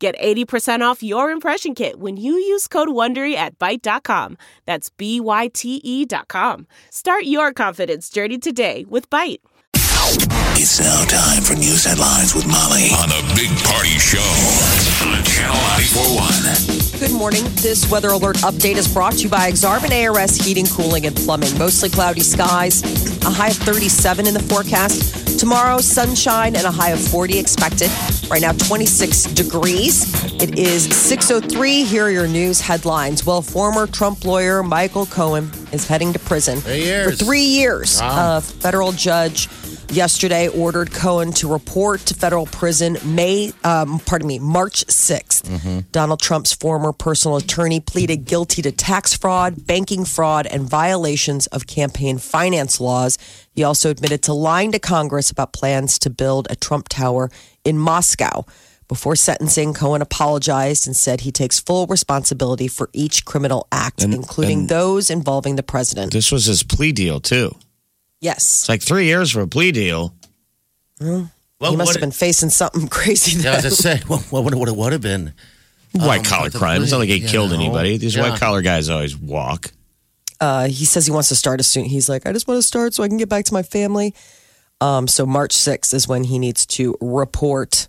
Get 80% off your impression kit when you use code WONDERY at Byte.com. That's B-Y-T-E dot com. Start your confidence journey today with Byte. It's now time for news headlines with Molly on the Big Party Show on Channel 941. Good morning. This weather alert update is brought to you by Exarban ARS Heating, Cooling, and Plumbing. Mostly cloudy skies, a high of 37 in the forecast. Tomorrow, sunshine and a high of 40 expected. Right now, 26 degrees. It is 6.03. Here are your news headlines. Well, former Trump lawyer Michael Cohen is heading to prison Three years. for three years. Wow. A federal judge yesterday ordered Cohen to report to federal prison May, um, pardon me, March 6th. Donald Trump's former personal attorney pleaded guilty to tax fraud, banking fraud, and violations of campaign finance laws. He also admitted to lying to Congress about plans to build a Trump Tower in Moscow. Before sentencing, Cohen apologized and said he takes full responsibility for each criminal act, And- including and- those involving the president. This was his plea deal too. Yes. It's like three years for a plea deal. Well, he must what- have been facing something crazy. Yeah, I was then. just saying, what, what, would- what it would have been? White collar but crime. It's not like he plea, killed you know. anybody. These Yeah. white collar guys always walk. uh, he says he wants to start as soon. He's like, I just want to start so I can get back to my family. Um, so March 6th is when he needs to report.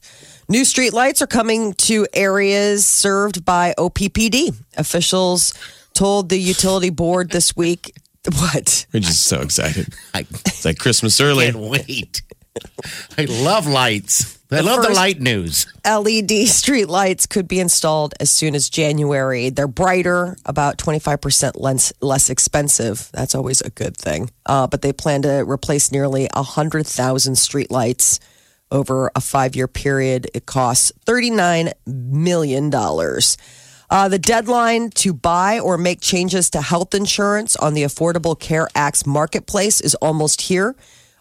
New street lights are coming to areas served by OPPD. Officials told the utility board this week. What? We're just so excited. I It's like Christmas early. can't wait. I love lights. I love the light news. LED street lights could be installed as soon as January. They're brighter, about 25% less, less expensive. That's always a good thing. Uh, but they plan to replace nearly 100,000 street lights over a five year period. It costs $39 million. Uh, the deadline to buy or make changes to health insurance on the Affordable Care Act's marketplace is almost here.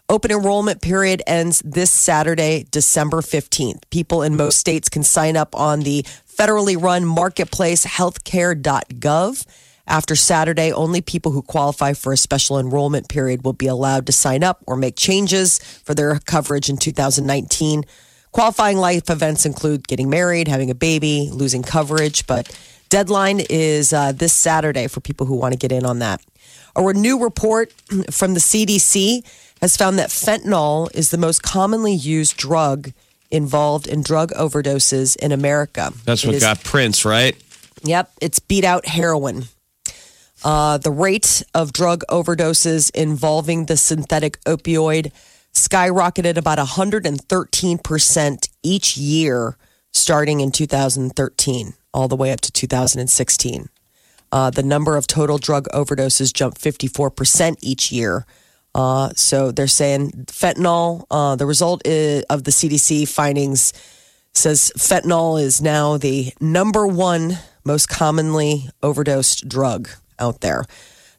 Open enrollment period ends this Saturday, December 15th. People in most states can sign up on the federally run marketplace healthcare.gov. After Saturday, only people who qualify for a special enrollment period will be allowed to sign up or make changes for their coverage in 2019. Qualifying life events include getting married, having a baby, losing coverage, but deadline is uh, this Saturday for people who want to get in on that. A new report from the CDC has found that fentanyl is the most commonly used drug involved in drug overdoses in America. That's It what is- got Prince, right? Yep, it's beat out heroin. Uh, the rate of drug overdoses involving the synthetic opioid skyrocketed about 113% each year starting in 2013, all the way up to 2016. Uh, the number of total drug overdoses jumped 54% each year. Uh, so they're saying fentanyl, uh, the result i of the CDC findings says fentanyl is now the number one most commonly overdosed drug out there.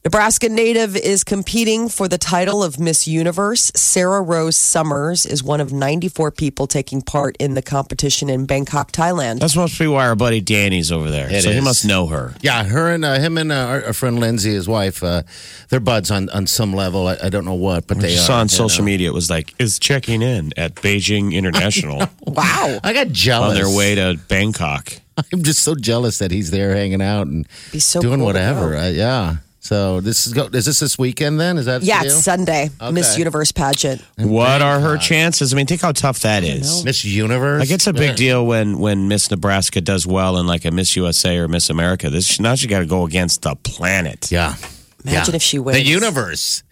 Nebraska native is competing for the title of Miss Universe. Sarah Rose Summers is one of 94 people taking part in the competition in Bangkok, Thailand. That's must be why our buddy Danny's over there. It so he must know her. Yeah, her and uh, him and uh, our, our friend Lindsay, his wife, uh, they're buds on, on some level. I, I don't know what, but I they just are. saw on social know. media it was like is checking in at Beijing International wow. I got jealous on their way to Bangkok. I'm just so jealous that he's there hanging out and Be so doing cool whatever. go. Uh, yeah. So this is go. Is this this weekend then? Is that Yeah, it's deal? Sunday, Miss Universe pageant. What are her chances? I mean, think how tough that is. Miss Universe? Like it's a big Yeah. deal when when Miss Nebraska does well in like a Miss USA or Miss America. This now she got to go against the planet. Yeah. Imagine Yeah. if she wins. The universe.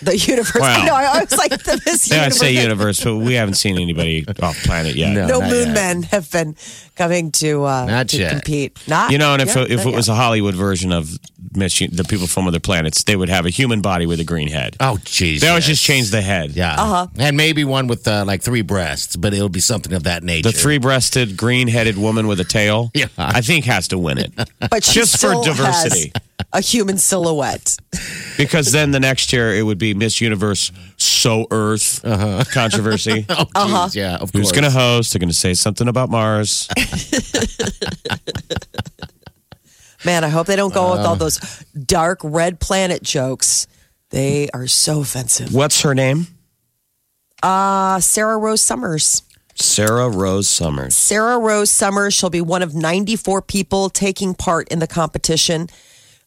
The universe. Wow. No, I was like the Miss Yeah, I Universe. say universe, but we haven't seen anybody off planet yet. No. no moon yet. men have been coming to uh, Not to yet. compete. Not You know, and if yeah, it, if not it was a Hollywood version of Miss, U- the people from other planets, they would have a human body with a green head. Oh, jeez. They always just change the head. Yeah. Uh-huh. And maybe one with uh, like three breasts, but it'll be something of that nature. The three-breasted, green-headed woman with a tail, Yeah. I think has to win it but she just for diversity. has a human silhouette. because then the next year it would be Miss Universe So Earth controversy. Oh, jeez, yeah, of Who's course. going to host? They're going to say something about Mars. Man, I hope they don't go with Uh. all those dark red planet jokes. They are so offensive. What's her name? Uh, Sarah Rose Summers. Sarah Rose Summers. Sarah Rose Summers. She'll be one of 94 people taking part in the competition.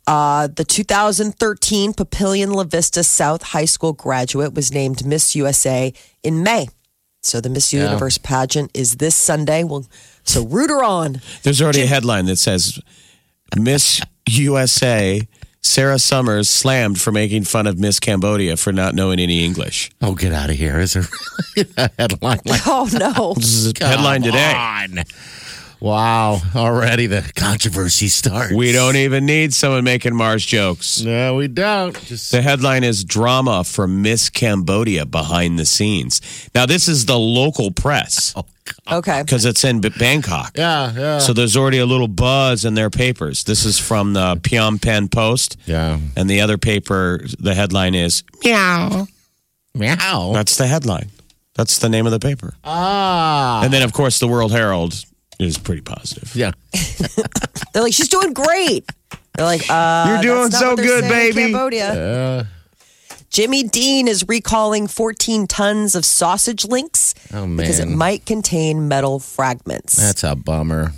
Uh, the 2013 Papillion La Vista South High School graduate was named Miss USA in May. So the Miss Universe pageant is this Sunday. Well, so root her on. There's already a headline that says Miss USA Sarah Summers slammed for making fun of Miss Cambodia for not knowing any English. Oh, get out of here. Is there really a headline like Oh no. This is a headline today. on. Wow. Already the controversy starts. We don't even need someone making Mars jokes. No, we don't. Just The headline is Drama from Miss Cambodia behind the scenes. Now, this is the local press Okay. because it's in Bangkok. yeah, yeah. So there's already a little buzz in their papers. This is from the Phnom Penh Post. yeah. And the other paper, the headline is Meow. Meow. That's the headline. That's the name of the paper. Ah. And then, of course, the World Herald is pretty positive. yeah. They're like, she's doing great. They're like, uh, You're doing that's not so what good, baby. Cambodia. Jimmy Dean is recalling 14 tons of sausage links Oh, because it might contain metal fragments. That's a bummer.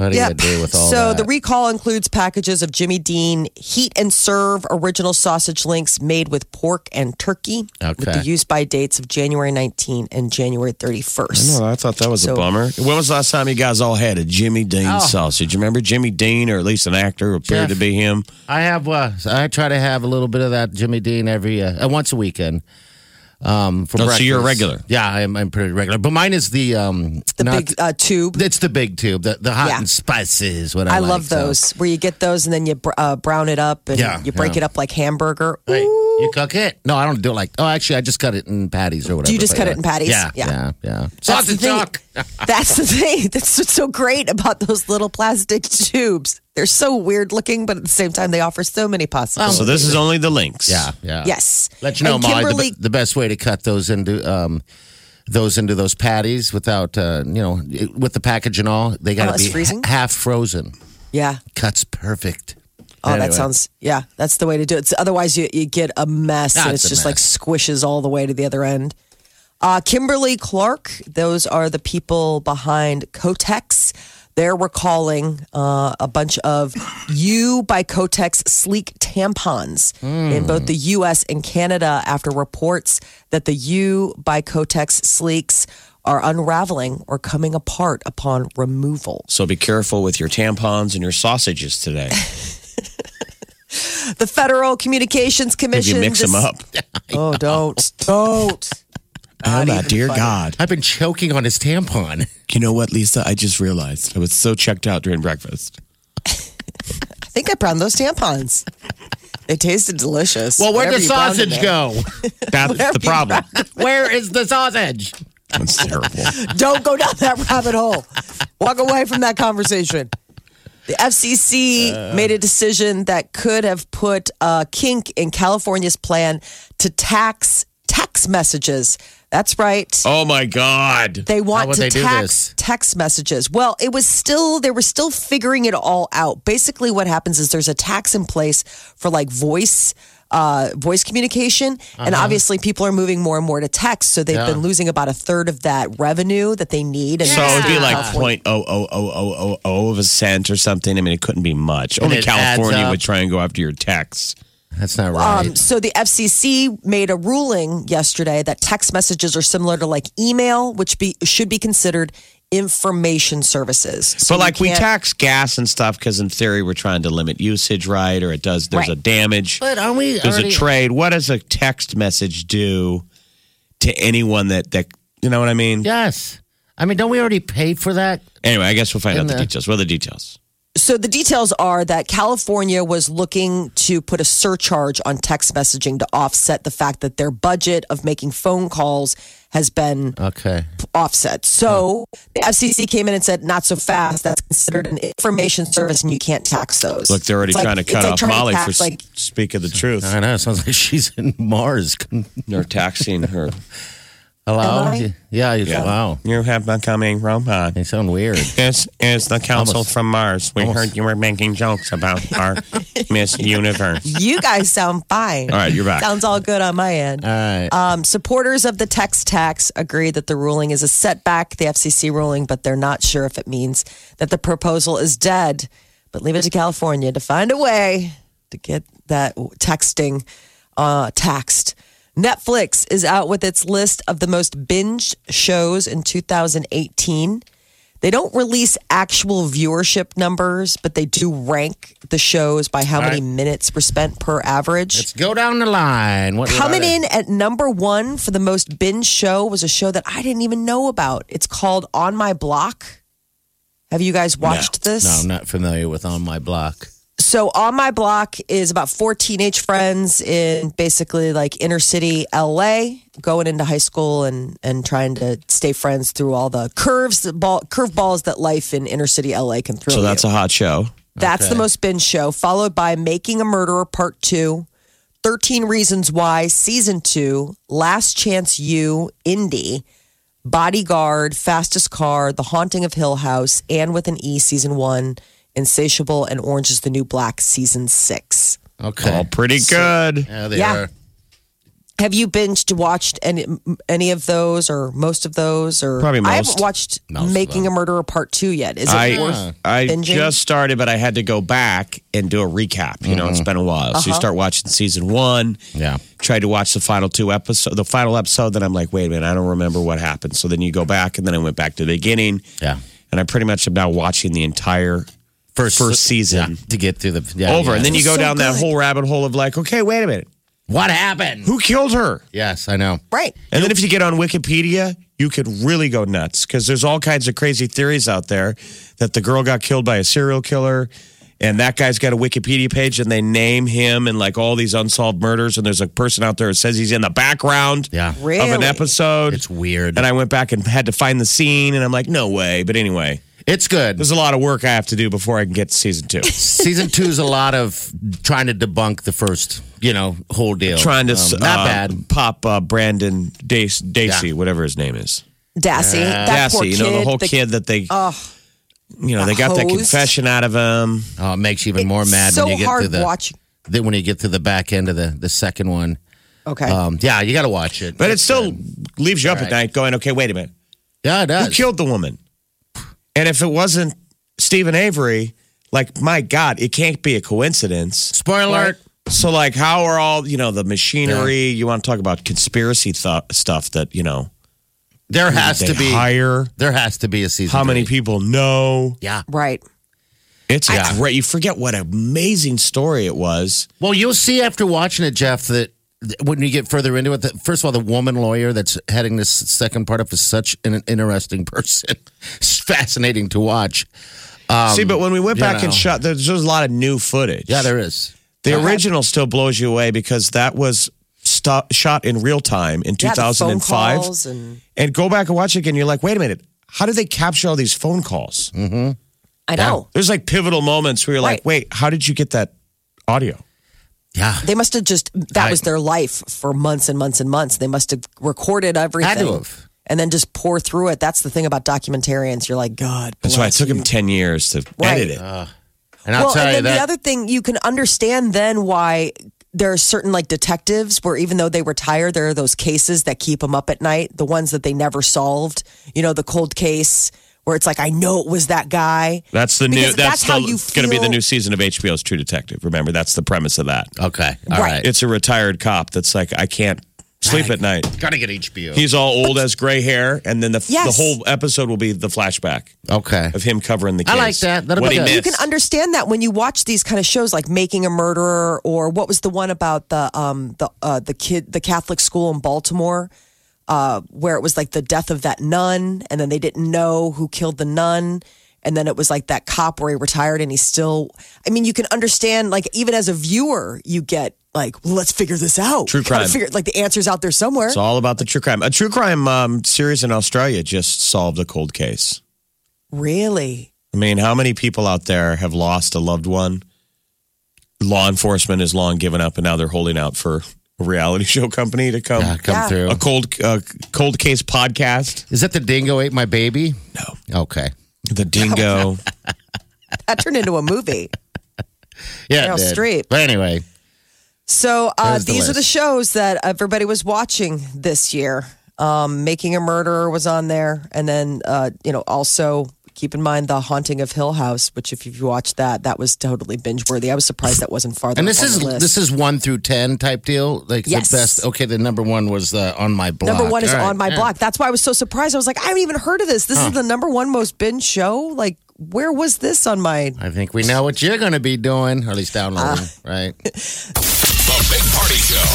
What do Yep. you do with all so that? the recall includes packages of Jimmy Dean heat and serve original sausage links made with pork and turkey with the use by dates of January 19 and January 31st. No, I thought that was a bummer. When was the last time you guys all had a Jimmy Dean Oh. sausage? Remember Jimmy Dean, or at least an actor who appeared Jeff. to be him? I have. Uh, I try to have a little bit of that Jimmy Dean every uh, uh, once a weekend. Um, for Oh, so you're a regular? Yeah, I'm, I'm pretty regular. But mine is the um, The not- big uh, tube. It's the big tube, the the hot Yeah. and spices. What I, I like, love so. those where you get those and then you br- uh, brown it up and Yeah, you break yeah. it up like hamburger. Hey, Ooh. You cook it? No, I don't do it like. Oh, actually, I just cut it in patties or whatever. Do you just cut yeah. it in patties? Yeah, Yeah. yeah, yeah. That's the Sausage thing. talk. That's the thing. That's what's so great about those little plastic tubes. They're so weird looking, but at the same time, they offer so many possibilities. So this is only the links. Yeah, yeah. Yes. Let you know, And Molly, the, Kimberly- the best way to cut those into um, those into those patties without uh, you know with the package and all, they got to Oh, it's be freezing? half frozen. Yeah. Cuts perfect. Oh, Anyway. that sounds, yeah, that's the way to do it. Otherwise, you, you get a mess and That's it's a just like squishes all the way to the other end. Uh, Kimberly Clark, those are the people behind Kotex. They're recalling uh, a bunch of U by Kotex sleek tampons in both the US and Canada after reports that the U by Kotex sleeks are unraveling or coming apart upon removal. So be careful with your tampons and your sausages today. The Federal Communications If Commission. you mix them up. Oh, don't. Don't. Oh, my dear funny. God. I've been choking on his tampon. You know what, Lisa? I just realized I was so checked out during breakfast. I think I browned those tampons. They tasted delicious. Well, where'd Whatever the you browned in sausage there. go? That's the problem. Where is the sausage? That's terrible. Don't go down that rabbit hole. Walk away from that conversation. The FCC uh-huh. made a decision that could have put a kink in California's plan to tax text messages. That's right. Oh my God. They want to they tax text messages. Well, it was still they were still figuring it all out. Basically, what happens is there's a tax in place for like voice. Uh, voice communication, and obviously people are moving more and more to text, so they've Uh-huh. Yeah. been losing about a third of that revenue that they need. And So it would be like California- point oh oh oh oh oh oh of a cent or something. I mean, it couldn't be much. Only California would try and go after your texts. That's not right. Um, so the FCC made a ruling yesterday that text messages are similar to like email, which be should be considered information services. So but like we tax gas and stuff because in theory we're trying to limit usage, right? Or it does there's a damage. But aren't we there's already- a trade. What does a text message do to anyone that that you know what I mean? Yes. I mean, don't we already pay for that? Anyway, I guess we'll find In out the the- details. What are the details? So the details are that California was looking to put a surcharge on text messaging to offset the fact that their budget of making phone calls has been Okay. offset. So the FCC came in and said, not so fast. That's considered an information service and you can't tax those. Look, they're already It's like- trying to it's cut like off trying to Molly tax, for like speaking the truth. I know. It sounds like she's in Mars. They're taxing her. Hello? Am I? Yeah. you- Yeah. Wow. You have becoming robot. They sound weird. This is the council Almost- from Mars. We almost- heard you were making jokes about our Miss Universe. you guys sound fine. All right, you're back. Sounds all good on my end. All right. Um, supporters of the text tax agree that the ruling is a setback, the FCC ruling, but they're not sure if it means that the proposal is dead. But leave it to California to find a way to get that texting uh, taxed. Netflix is out with its list of the most binged shows in 2018. They don't release actual viewership numbers, but they do rank the shows by how many right. minutes were spent per average. Let's go down the line. What Coming in at number one for the most binge show was a show that I didn't even know about. It's called On My Block. Have you guys watched they? this? No, I'm not familiar with On My Block. So On My Block is about four teenage friends in basically like inner city LA, going into high school and and trying to stay friends through all the curves, the ball, curveballs that life in inner city LA can throw. So that's you. a hot show. That's the most binge show, followed by Making a Murderer Part 2, 13 Reasons Why Season 2, Last Chance U, Indie, Bodyguard, Fastest Car, The Haunting of Hill House, Anne with an E Season 1, Insatiable, and Orange is the New Black Season 6. Okay. All pretty good. yeah, they Yeah. are. Have you binged watched any any of those or most of those or Probably most, I haven't watched Most Making a them. Murderer Part 2 yet. Is it I worth I binging? just started, but I had to go back and do a recap. You know, it's mm-hmm. been a while. So you uh-huh. start watching season one. Yeah. Tried to watch the final two episode, the final episode. Then I'm like, wait a minute, I don't remember what happened. So then you go back, and then I went back to the beginning, Yeah. and I pretty much am now watching the entire First, First season. Yeah, to get through the yeah, over, yeah. and then you go So down that whole rabbit hole of like, okay, wait a minute, what happened? who killed her? Yes, I know. Right. And then if you get on Wikipedia, you could really go nuts because there's all kinds of crazy theories out there that the girl got killed by a serial killer. And that guy's got a Wikipedia page and they name him and like all these unsolved murders. And there's a person out there who says he's in the background Yeah. of an Really? episode. It's weird. and I went back and had to find the scene. And I'm like, no way. But anyway, It's good. there's a lot of work I have to do before I can get to season two. Season two is a lot of trying to debunk the first, you know, whole deal. Trying to Um, uh, not bad. pop uh, Brendan Dace, Dacey, Yeah. whatever his name is. Dassey. that poor Dassey, you know, the kid, whole kid that they, Oh, you know, they got that confession out of him. Oh, it makes you even more mad so when you get hard to the watching. then when you get to the back end of the the second one. Okay. Um, yeah, you got to watch it. But it still good. leaves you up at night going, okay, wait a minute. yeah, it does. Who killed the woman? And if it wasn't Steven Avery, like, my God, it can't be a coincidence. Spoiler alert. So, like, how are all, you know, the machinery, you want to talk about conspiracy th- stuff that, you know, There has they to be hire, there has to be a season. how many three. people know. Yeah. right. It's a Yeah. great, you forget what an amazing story it was. Well, you'll see after watching it, Jeff, that that when you get further into it, that first of all, the woman lawyer that's heading this second part up is such an interesting person. It's fascinating to watch. Um, See, but when we went you back and shot, there's, there's a lot of new footage. Yeah, there is. The original still blows you away because that was sto- shot in real time in Yeah, the phone 2005. calls and and go back and watch it again. You're like, wait a minute, how did they capture all these phone calls? Mm-hmm. I know. There's like pivotal moments where you're like, wait, how did you get that audio? Yeah. They must have just that I- was their life for months and months and months. They must have recorded everything. Had to have. And then just pour through it. That's the thing about documentarians. You're like, God. That's why it took you. him 10 years to Right. edit it. And I'll well, tell and you then that. the other thing you can understand then why there are certain like detectives where even though they retire, there are those cases that keep them up at night. The ones that they never solved. You know, the cold case where it's like I know it was that guy. that's the new, Because that's, that's how the, you going to be the new season of HBO's True Detective. Remember, that's the premise of that. okay. all Right. right. It's a retired cop that's like, I can't sleep at night. Gotta get HBO. He's all old, has gray hair, and then the Yes. the whole episode will be the flashback okay. of him covering the case. I like that. That'll what be he good. missed. You can understand that when you watch these kind of shows like Making a Murderer or what was the one about the um the uh the kid the Catholic school in Baltimore uh where it was like the death of that nun and then they didn't know who killed the nun and then it was like that cop where he retired and he's still I mean you can understand like even as a viewer you get like let's figure this out. True Gotta crime. Figure, like the answer's out there somewhere. It's all about the true crime. A true crime um, series in Australia just solved a cold case. really? I mean, how many people out there have lost a loved one? Law enforcement has long given up, and now they're holding out for a reality show company to come. Yeah, come Yeah. through. A cold uh, cold case podcast. Is that the dingo ate my baby? No, Okay. the dingo. That turned into a movie. Yeah. Meryl it. Streep. But anyway, So uh, the these are the shows that everybody was watching this year. Um, Making a Murderer was on there, and then uh, you know also keep in mind the Haunting of Hill House, which if you watched that, that was totally binge worthy. I was surprised that wasn't farther. and this is the list. this is one through ten type deal. Like Yes. the best. Okay, the number one was uh, on my block. number one is right, on my yeah. block. That's why I was so surprised. I was like, I haven't even heard of this. This is the number one most binge show. Like, where was this on my? I think we know what you're going to be doing, or at least downloading, Ah. right? The Big Party Show.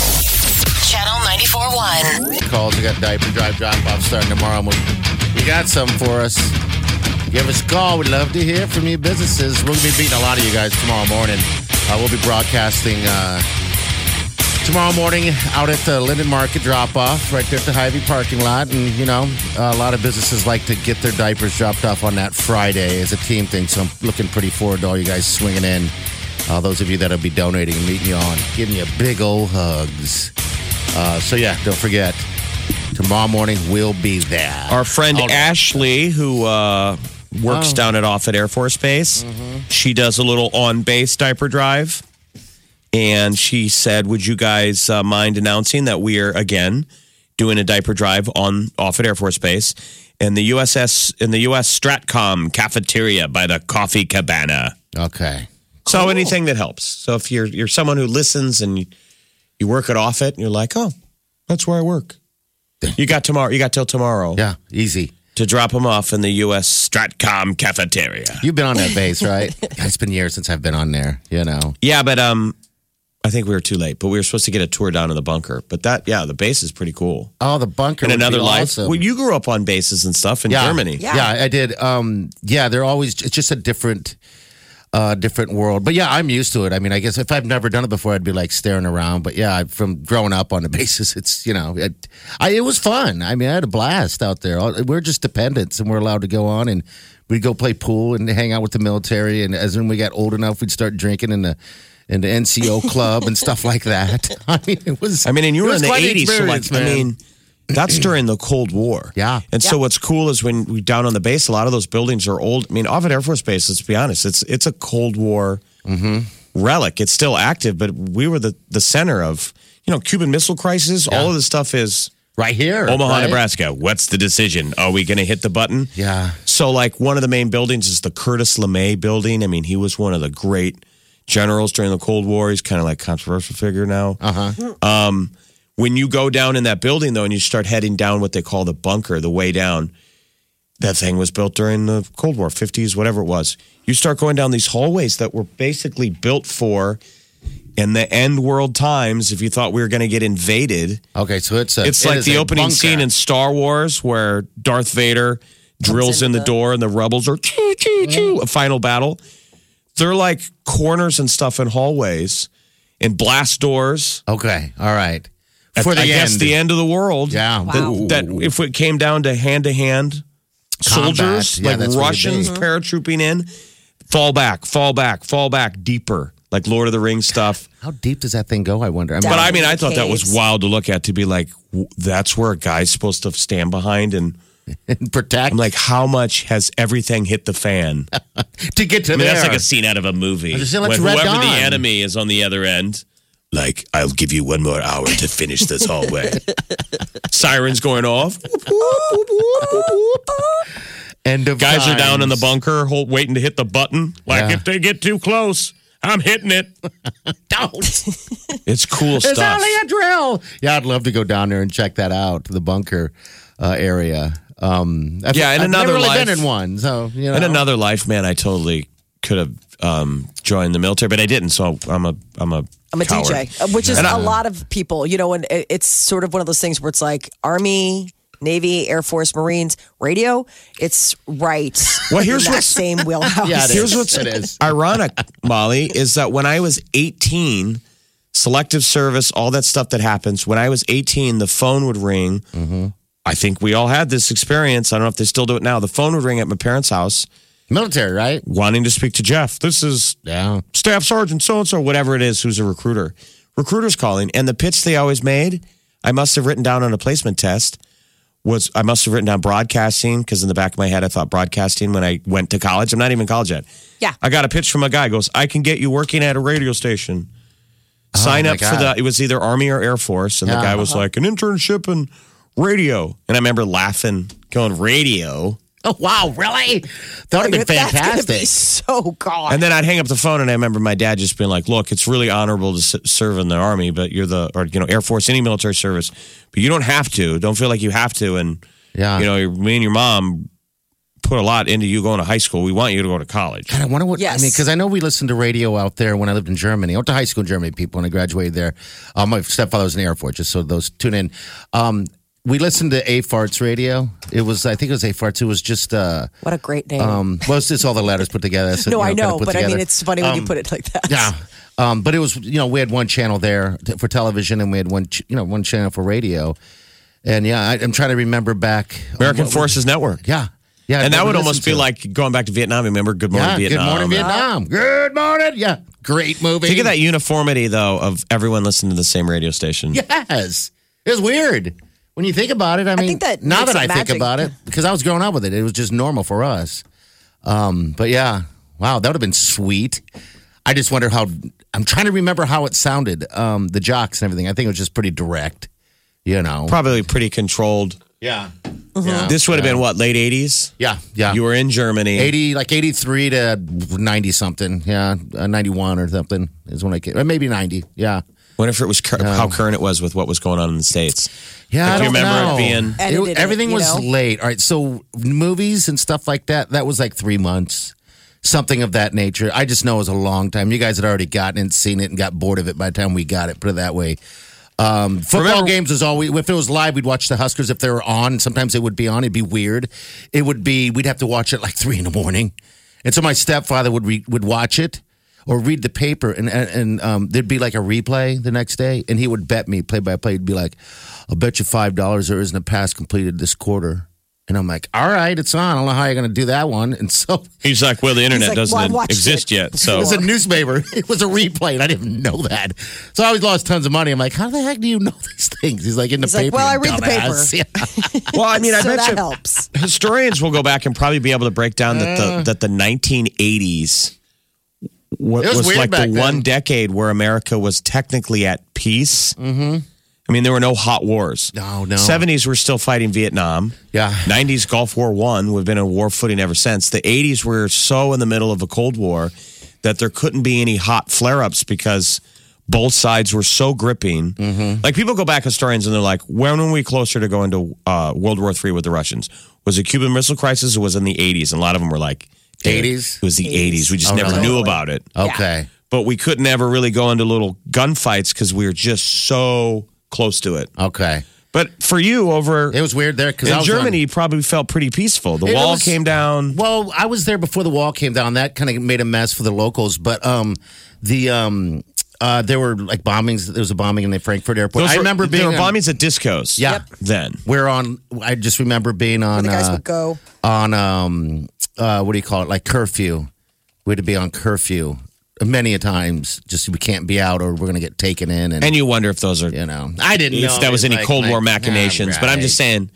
Channel 94.1. Calls. We got diaper drive drop off starting tomorrow. and we- You got some for us. Give us a call. We'd love to hear from you businesses. We're going to be beating a lot of you guys tomorrow morning. Uh, we'll be broadcasting uh, tomorrow morning out at the Linden Market drop off right there at the Hy-Vee parking lot. And, you know, a lot of businesses like to get their diapers dropped off on that Friday as a team thing. So I'm looking pretty forward to all you guys swinging in. Uh, those of you that'll be donating and meeting you on, giving you big old hugs. Uh, so, yeah, don't forget, tomorrow morning we'll be there. Our friend All right. Ashley, who uh, works Oh. down at Offutt Air Force Base, Mm-hmm. she does a little on base diaper drive. And she said, Would you guys uh, mind announcing that we are again doing a diaper drive on Offutt Air Force Base in the USS in the US Stratcom cafeteria by the Coffee Cabana? Okay. So anything that helps. So if you're you're someone who listens and you, you work at Offutt and you're like, oh, that's where I work. You got tomorrow. You got till tomorrow Yeah, easy. to drop them off in the U.S. Stratcom cafeteria. You've been on that base, right? it's been years since I've been on there, you know. Yeah, but um, I think we were too late. But we were supposed to get a tour down to the bunker. But that, yeah, the base is pretty cool. Oh, the bunker. In would another be life, awesome. well, you grew up on bases and stuff in yeah. Germany. Yeah. I did. Um, yeah, they're always it's just a different uh different world. But yeah, I'm used to it. I mean, I guess if I've never done it before, I'd be like staring around. But yeah, from growing up on the bases, it's you know, it, I, it was fun. I mean, I had a blast out there. We're just dependents, and we're allowed to go on and we'd go play pool and hang out with the military. And as when we got old enough, we'd start drinking in the in the NCO club and stuff like that. I mean, it was. I mean, and you were in the eighties, so like, I mean, that's during the Cold War. Yeah. And so what's cool is when we down on the base, a lot of those buildings are old. I mean, off Offutt Air Force Base. Let's be honest, it's it's a Cold War relic. It's still active, but we were the the center of you know Cuban Missile Crisis. All of this stuff is right here, Omaha, right? Nebraska. What's the decision? Are we going to hit the button? Yeah. So, like, one of the main buildings is the Curtis LeMay building. I mean, he was one of the great generals during the Cold War. He's kind of like controversial figure now. Uh huh. Um, when you go down in that building, though, and you start heading down what they call the bunker, the way down, that thing was built during the Cold War, 50s, whatever it was. You start going down these hallways that were basically built for in the end world times. If you thought we were going to get invaded, Okay, so it's a, it's like is the opening bunker. scene in Star Wars where Darth Vader drills in into the the- door and the rebels are choo choo choo a final battle. They're like corners and stuff in hallways and blast doors. Okay, all right. At, For the I guess the end of the world. Yeah. That, that if it came down to hand to hand soldiers, Yeah, like that's what it'd Russians paratrooping in, fall back, fall back, fall back deeper, like Lord of the Rings stuff. How deep does that thing go? I wonder. I mean, But I mean, I the thought that was wild to look at to be like, w- that's where a guy's supposed to stand behind. And protect I'm like, how much has everything hit the fan? To get to mean, there. that's like a scene out of a movie. I just say, let's When Red whoever the enemy is on the other end, like, I'll give you one more hour to finish this hallway. Sirens going off. End of Guys are down in the bunker, hold, waiting to hit the button. Like, Yeah. if they get too close, I'm hitting it. Don't. It's cool It's stuff. only a drill. Yeah, I'd love to go down there and check that out, the bunker uh, area. Um, I've, Yeah, in I've another never really life- been in one, so you know. In another life, man, I totally could have um, joined the military, but I didn't. So I'm a I'm a I'm a coward. DJ, uh, which is And I- a lot of people, you know, and it's sort of one of those things where it's like Army, Navy, Air Force, Marines, radio. It's right. Well, here's in that what's- same wheelhouse. Yeah, it Here's is. what's It is. ironic, Molly, is that when I was 18, selective service, all that stuff that happens, when I was 18, the phone would ring. Mm-hmm. I think we all had this experience. I don't know if they still do it now. The phone would ring at my parents' house Military, right? wanting to speak to Jeff. This is Yeah. Staff Sergeant so and so, whatever it is, who's a recruiter. Recruiter's calling. And the pitch they always made, I must have written down on a placement test, was I must have written down broadcasting because in the back of my head, I thought broadcasting when I went to college. I'm not even in college yet. Yeah. I got a pitch from a guy goes, I can get you working at a radio station. Oh Sign Oh, my up for God. the, it was either Army or Air Force. And the guy was uh-huh. like, an internship in radio. And I remember laughing, going, radio. Oh wow, really? That would have been That's fantastic. be so gone. And then I'd hang up the phone, and I remember my dad just being like, "Look, it's really honorable to s- serve in the army, but you're the or you know Air Force, any military service, but you don't have to. Don't feel like you have to." And Yeah. you know, me and your mom put a lot into you going to high school. We want you to go to college. God, I wonder what. I mean, because I know we listened to radio out there when I lived in Germany. I went to high school in Germany, people, when I graduated there. Um, my stepfather was in the Air Force, just so those tune in. Um, we listened to A Farts radio. It was, I think it was A Farts. It was just, uh, what a great name. um, well, it's just all the letters put together. So, no, you I kind of know, put but I mean, it's funny when you Um, put it like that. Yeah. Um, but it was, you know, we had one channel there t- for television and we had one, ch- you know, one channel for radio. And yeah, I, I'm trying to remember back. American what- Forces Network. Yeah. Yeah. and that would almost be listened to. like going back to Vietnam. Remember, Good Morning yeah, Vietnam. Good morning, Vietnam. Good morning. Yeah. Great movie. Think of that uniformity though of everyone listening to the same radio station. Yes. It was weird. When you think about it, I mean, think that now that I it think about it, because I was growing up with it, it was just normal for us. Um, but yeah, wow, that would have been sweet. I just wonder how. I'm trying to remember how it sounded. Um, the jocks and everything. I think it was just pretty direct. You know. Probably pretty controlled. Yeah. Mm-hmm. Yeah. This would have been what late '80s. Yeah. Yeah. You were in Germany. 80 like 83 to 90 something yeah uh, 91 or something is when i came or maybe 90 yeah Wonder if it was cur- how current it was with what was going on in the states. yeah Like, I do you don't remember it know. being- It- Edited it, everything you was know? late. All right so movies and stuff like that that was like three months something of that nature. I just know it was a long time. You guys had already gotten it and seen it and got bored of it by the time we got it put it that way. Um, football Remember- games was always if it was live we'd watch the huskers. If they were on sometimes they would be on. It'd be weird. It would be we'd have to watch it like three in the morning. And so my stepfather would re- would watch it or read the paper and and, and um, there'd be like a replay the next day and he would bet me play by play he'd be like i'll bet you five dollars there isn't a pass completed this quarter and i'm like all right it's on i don't know how you're going to do that one and so He's like, well, the internet like, doesn't well, exist it yet. So it was a newspaper. It was a replay, and I didn't know that. So I always lost tons of money. I'm like, how the heck do you know these things? He's like, in the He's like, paper. well, I you read the paper. Yeah. well, I mean, I so bet that you helps. historians will go back and probably be able to break down that the that the 1980s wa- It was was, like the then. one decade where America was technically at peace. Mm-hmm. I mean, there were no hot wars. No, no. 70s were still fighting Vietnam. Yeah. 90s Gulf War One. We've been in war footing ever since. The 80s were so in the middle of a Cold War that there couldn't be any hot flare ups because both sides were so gripping. Mm-hmm. Like people go back historians and they're like, when were we closer to going to uh, World War Three with the Russians? Was it Cuban Missile Crisis or was in the 80s? And a lot of them were like, 80s? It was the 80s. We just Oh, never really? knew about it. Okay. But we couldn't ever really go into little gunfights because we were just so close to it. Okay. But for you over It was weird there because in Germany, you probably felt pretty peaceful. The It wall was- came down. Well, I was there before the wall came down. That kind of made a mess for the locals. But um, the um, uh, there were like bombings. There was a bombing in the Frankfurt airport. Those I were- remember there being were on- bombings at discos. Yeah. Yep. Then We're on. I just remember being on. the guys uh, would go. on um uh what do you call it like curfew we had to be on curfew many a times just we can't be out or we're gonna get taken in and, and you wonder if those are you know i didn't if know that was any like- Cold War machinations. yeah, But I'm just saying,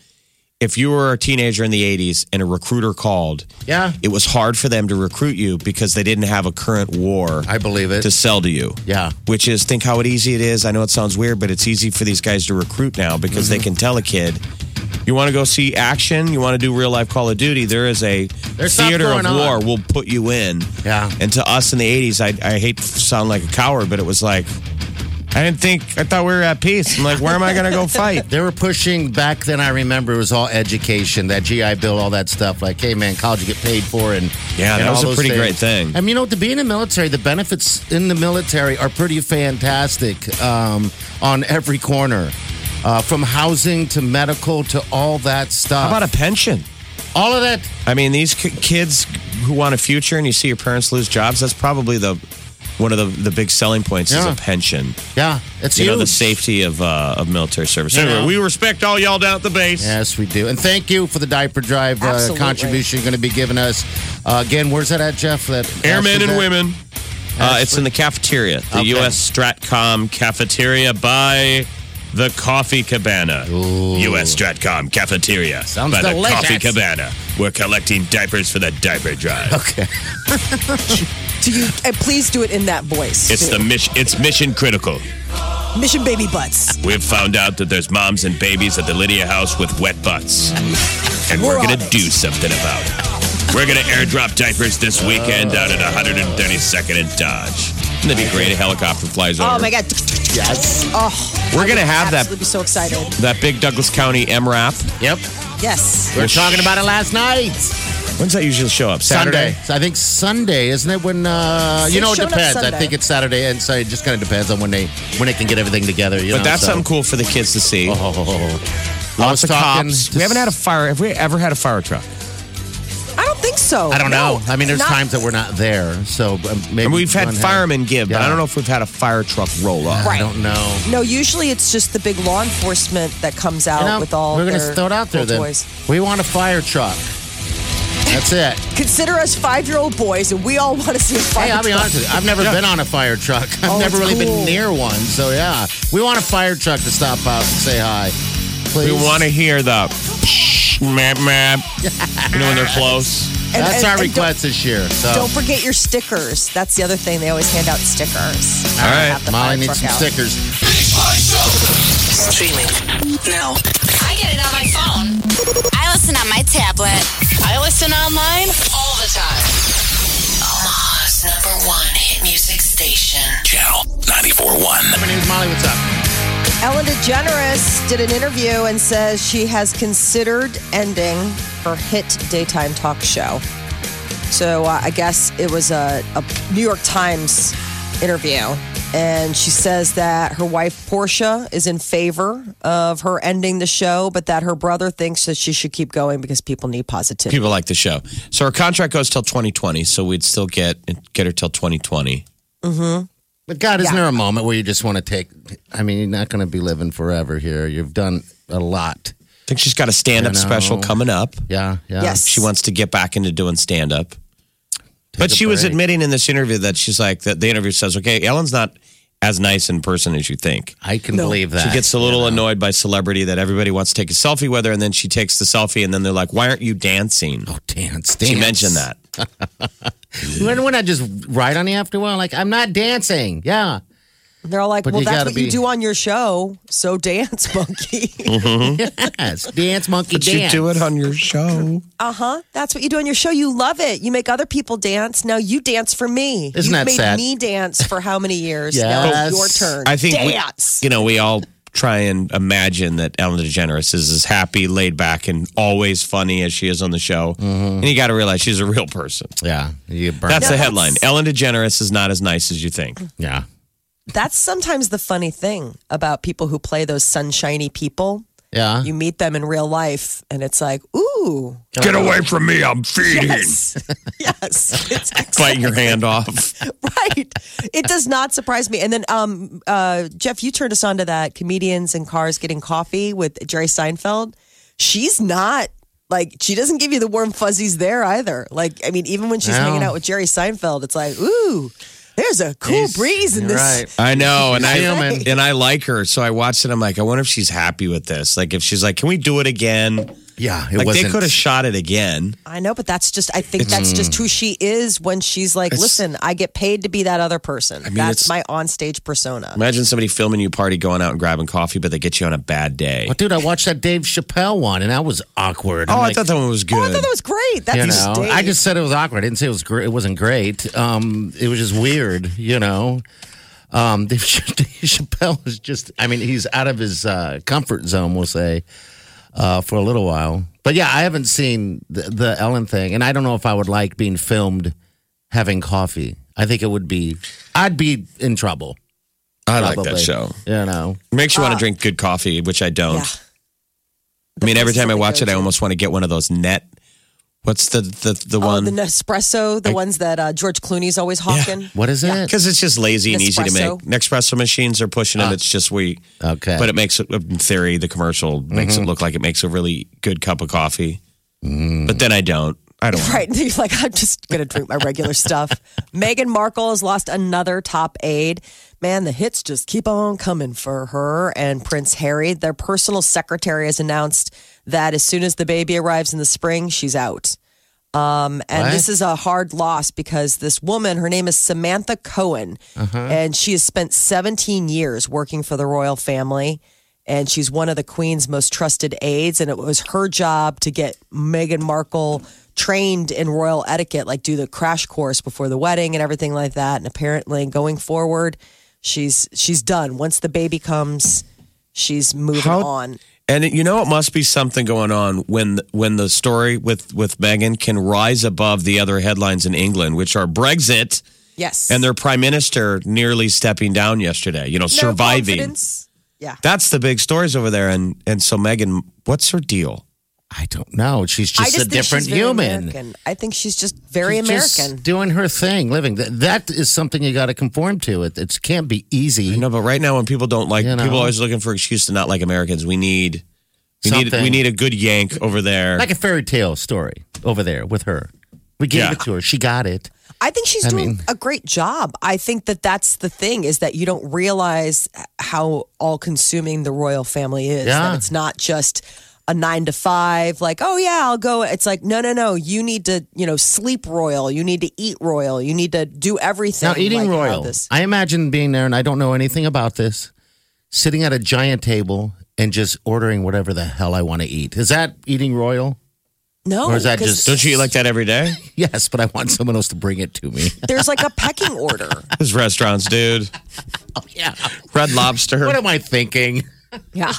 if you were a teenager in the 80s and a recruiter called, yeah it was hard for them to recruit you because they didn't have a current war i believe it to sell to you. yeah Which is think how easy it is. I know it sounds weird, but it's easy for these guys to recruit now because Mm-hmm. they can tell a kid, You want to go see action? You want to do real life Call of Duty? There is a There's theater of war. on. We'll put you in. Yeah. And to us in the '80s, I, I hate to sound like a coward, but it was like I didn't think. I thought we were at peace. I'm like, where am I going to go fight? They were pushing back then. I remember it was all education, that GI Bill, all that stuff. Like, hey man, college you get paid for, and Yeah, and that was a pretty things. great thing. I mean, you know, to be in the military, the benefits in the military are pretty fantastic um, on every corner, uh, from housing to medical to all that stuff. How about a pension? all of that? I mean, these k- kids who want a future, and you see your parents lose jobs. That's probably the one of the, the big selling points is a pension. Yeah, it's You know, the safety of uh, of military service. Yeah. Anyway, we respect all y'all down at the base. Yes, we do. And thank you for the diaper drive uh, Absolutely. contribution you're going to be giving us. Uh, again, where's that at, Jeff? That Airmen and that- women. Uh, it's in the cafeteria, the Okay. U.S. Stratcom cafeteria by the Coffee Cabana. U.S. Stratcom cafeteria Sounds by the. Coffee Cabana. We're collecting diapers for the diaper drive. Okay. Do you? And please do it in that voice. It's too. the mission. It's mission critical. mission baby butts. We've found out that there's moms and babies at the Lydia house with wet butts, and we're We're gonna it. do something about it. We're gonna airdrop diapers this weekend out at 132nd and Dodge. Wouldn't that be great? A helicopter flies over. Oh my god. Yes. Oh, We're gonna have that- absolutely Be so excited. That big Douglas County MRAP. Yep. Yes. We were talking about it last night. When's that usually show up? Saturday. Sunday. I think Sunday, isn't it? When uh, you know, it showed up depends. I Sunday. think it's Saturday, and so it just kind of depends on when they when they can get everything together. You But know, that's so. something cool for the kids to see. Oh, I Lots of talking cops. to- We haven't had a fire. Have we ever had a fire truck? I don't think so. I don't No. know. I mean, there's Not- times that we're not there, so um, maybe And we've had one firemen give, but Yeah. I don't know if we've had a fire truck roll up. I don't know. No, usually it's just the big law enforcement that comes out You know, with all we're gonna their throw it out there. cool Then toys. we want a fire truck. That's it. Consider us five-year-old boys, and we all want to see a fire Hey, I'll be truck. honest with you. I've never been on a fire truck. I've Oh, never it's really cool. been near one. So yeah, we want a fire truck to stop out and say hi. Please. We want to hear the map map. You know when they're close. And- That's and- our and request this year. So Don't, don't forget your stickers. That's the other thing. They always hand out stickers. All right. Molly needs some out. stickers. Streaming now. I get it on my phone. I listen on my tablet. I listen online all the time. Omaha's number one hit music station. Channel 94.1. My name's Molly. What's up? Ellen DeGeneres did an interview and says she has considered ending her hit daytime talk show. So uh, I guess it was a, a New York Times interview. And she says that her wife, Portia, is in favor of her ending the show, but that her brother thinks that she should keep going because people need positivity. People like the show. So her contract goes till 2020. So we'd still get get her till 2020. But God, isn't Yeah. there a moment where you just want to take? I mean, you're not going to be living forever here. You've done a lot. I think she's got a stand up I know. special coming up. Yeah, yeah. Yes. She wants to get back into doing stand up. But a she was admitting in this interview that she's like that the interview says, okay, Ellen's not as nice in person as you think. I can believe that. She gets a little annoyed by celebrity that everybody wants to take a selfie with her, and then she takes the selfie, and then they're like, "Why aren't you dancing?" Oh, dance, dance. She mentioned that. When, when I just write on you after a while, like I'm not dancing. Yeah, They're all like, But well, that's that's gotta what you do on your show. So dance, monkey. yes, dance, monkey, But dance. you do it on your show. Uh huh. That's what you do on your show. You love it. You make other people dance. Now you dance for me. Isn't you that made sad? me dance for how many years? Now it's your turn. I think we- dance. You know, we all try and imagine that Ellen DeGeneres is as happy, laid back, and always funny as she is on the show. And you got to realize she's a real person. Yeah, you burn. That's No, the that's- headline. Ellen DeGeneres is not as nice as you think. yeah. That's sometimes the funny thing about people who play those sunshiny people. Yeah. You meet them in real life, and it's like, ooh, Get away from me! I'm feeding. yes, yes, it's Biting your hand off. right. It does not surprise me. And then, um, uh, Jeff, you turned us on to that comedians in cars getting coffee with Jerry Seinfeld. She's not like she doesn't give you the warm fuzzies there either. Like, I mean, even when she's No. hanging out with Jerry Seinfeld, it's like, ooh, there's a cool He's- breeze in you're this. right. I know, and I human. and I like her, so I watched it. I'm like, I wonder if she's happy with this. Like, if she's like, can we do it again? Yeah, it like wasn't. they could have shot it again. I know, but that's just, I think that's just who she is when she's like, It's- listen, I get paid to be that other person. mean, that's it's- my onstage persona. Imagine somebody filming you party, going out and grabbing coffee, but they get you on a bad day. Well, dude, I watched that Dave Chappelle one, and that was awkward. Oh, I'm I like, thought that one was good. Oh, I thought that was great. That's you know, Dave. I just said it was awkward. I didn't say it was great. It wasn't great. Um, it was just weird, you know. Um, Dave Chappelle is just. I mean, he's out of his uh, comfort zone. We'll say uh, for a little while. But yeah, I haven't seen the, the Ellen thing, and I don't know if I would like being filmed having coffee. I think it would be. I'd be in trouble. I like that show. You know. Makes you want to drink good coffee, which I don't. Yeah. I mean, every time I watch it, I almost want to get one of those net. What's the the the Oh, one? the Nespresso, the ones that uh, George Clooney's always hawking. What is it? Because it's just lazy and easy to make. Nespresso. Nespresso machines are pushing it. Ah. It's just we. Okay. But it makes it, in theory, the commercial makes it mm-hmm. look like it makes a really good cup of coffee. Mm. But then I don't. I don't. Right. You're like, I'm just going to drink my regular stuff. Meghan Markle has lost another top aide. Man, the hits just keep on coming for her and Prince Harry. Their personal secretary has announced that as soon as the baby arrives in the spring, she's out. Um, and What? this is a hard loss because this woman, her name is Samantha Cohen, and she has spent 17 years working for the royal family. And she's one of the Queen's most trusted aides. And it was her job to get Meghan Markle trained in royal etiquette, like do the crash course before the wedding and everything like that. And apparently, going forward, she's she's done. Once the baby comes, she's moving How- on. And you know, it must be something going on when when the story with with Meghan can rise above the other headlines in England, which are Brexit Yes, and their prime minister nearly stepping down yesterday. You know, No surviving. confidence. Yeah. That's the big stories over there. And and so Meghan, what's her deal? I don't know. She's just, just a different she's human. American. I think she's just very She's just American. doing her thing, living. That, that is something you got to conform to. It, it can't be easy. No, but right now when people don't like You know? people are always looking for excuse to not like Americans. We need we need we need a good yank over there. Like a fairy tale story over there with her. We gave Yeah. it to her. She got it. I think she's I doing mean- a great job. I think that that's the thing is that you don't realize how all consuming the royal family is. Yeah. That it's not just a nine to five, like, oh yeah, I'll go. It's like, no, no, no. You need to, you know, sleep royal. You need to eat royal. You need to do everything. Now, eating like royal. This. I imagine being there, and I don't know anything about this, sitting at a giant table and just ordering whatever the hell I want to eat. Is that eating royal? No, Or is that just- don't you eat like that every day? Yes, but I want someone else to bring it to me. there's like a pecking order. There's restaurants, dude. oh, yeah. Red Lobster. What am I thinking? Yeah.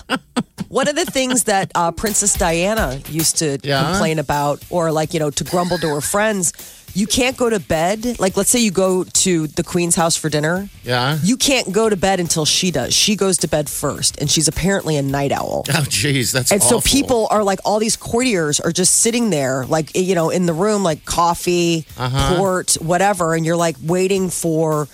One of the things that uh, Princess Diana used to Yeah. complain about, or like, you know, to grumble to her friends, you can't go to bed. Like, let's say you go to the Queen's house for dinner. Yeah. You can't go to bed until she does. She goes to bed first, and she's apparently a night owl. Oh, jeez, that's And so people are like, all these courtiers are just sitting there, like, you know, in the room, like coffee, Uh-huh. port, whatever. And you're like waiting for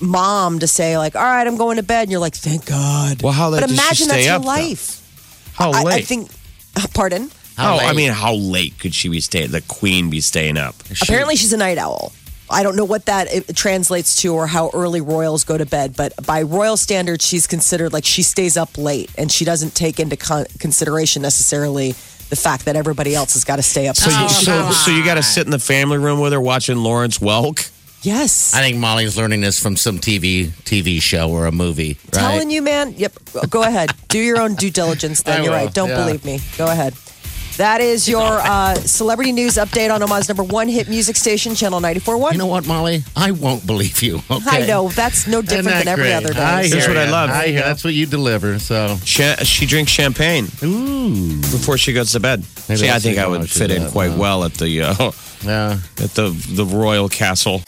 mom to say, like, all right, I'm going to bed. And you're like, thank God. Well, how late But does she imagine stay that's her up, though? life. How I, late? I think, pardon? How oh, I mean, how late could she be staying? The queen be staying up? Apparently, she's a night owl. I don't know what that translates to or how early royals go to bed, but by royal standards, she's considered like she stays up late and she doesn't take into con- consideration necessarily the fact that everybody else has got to stay up. So, you, so, so you got to sit in the family room with her watching Lawrence Welk. Yes. I think Molly's learning this from some TV TV show or a movie, right? Telling you, man. Yep. Go ahead. Do your own due diligence. Then I you're will, right. Don't yeah. believe me. Go ahead. That is your uh, celebrity news update on Omaha's number one hit music station, Channel 94.1. You know what, Molly? I won't believe you. Okay? I know. That's no different that than every great? other day. I Here's hear what I love. I hear that's what you deliver. So Cha- she drinks champagne before she goes to bed. Maybe See, I think I would fit in quite huh? well at the uh, yeah, at the the royal castle.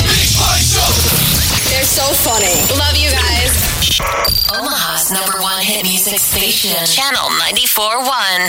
So funny. Love you guys. Omaha's number one hit music station. Channel 94.1.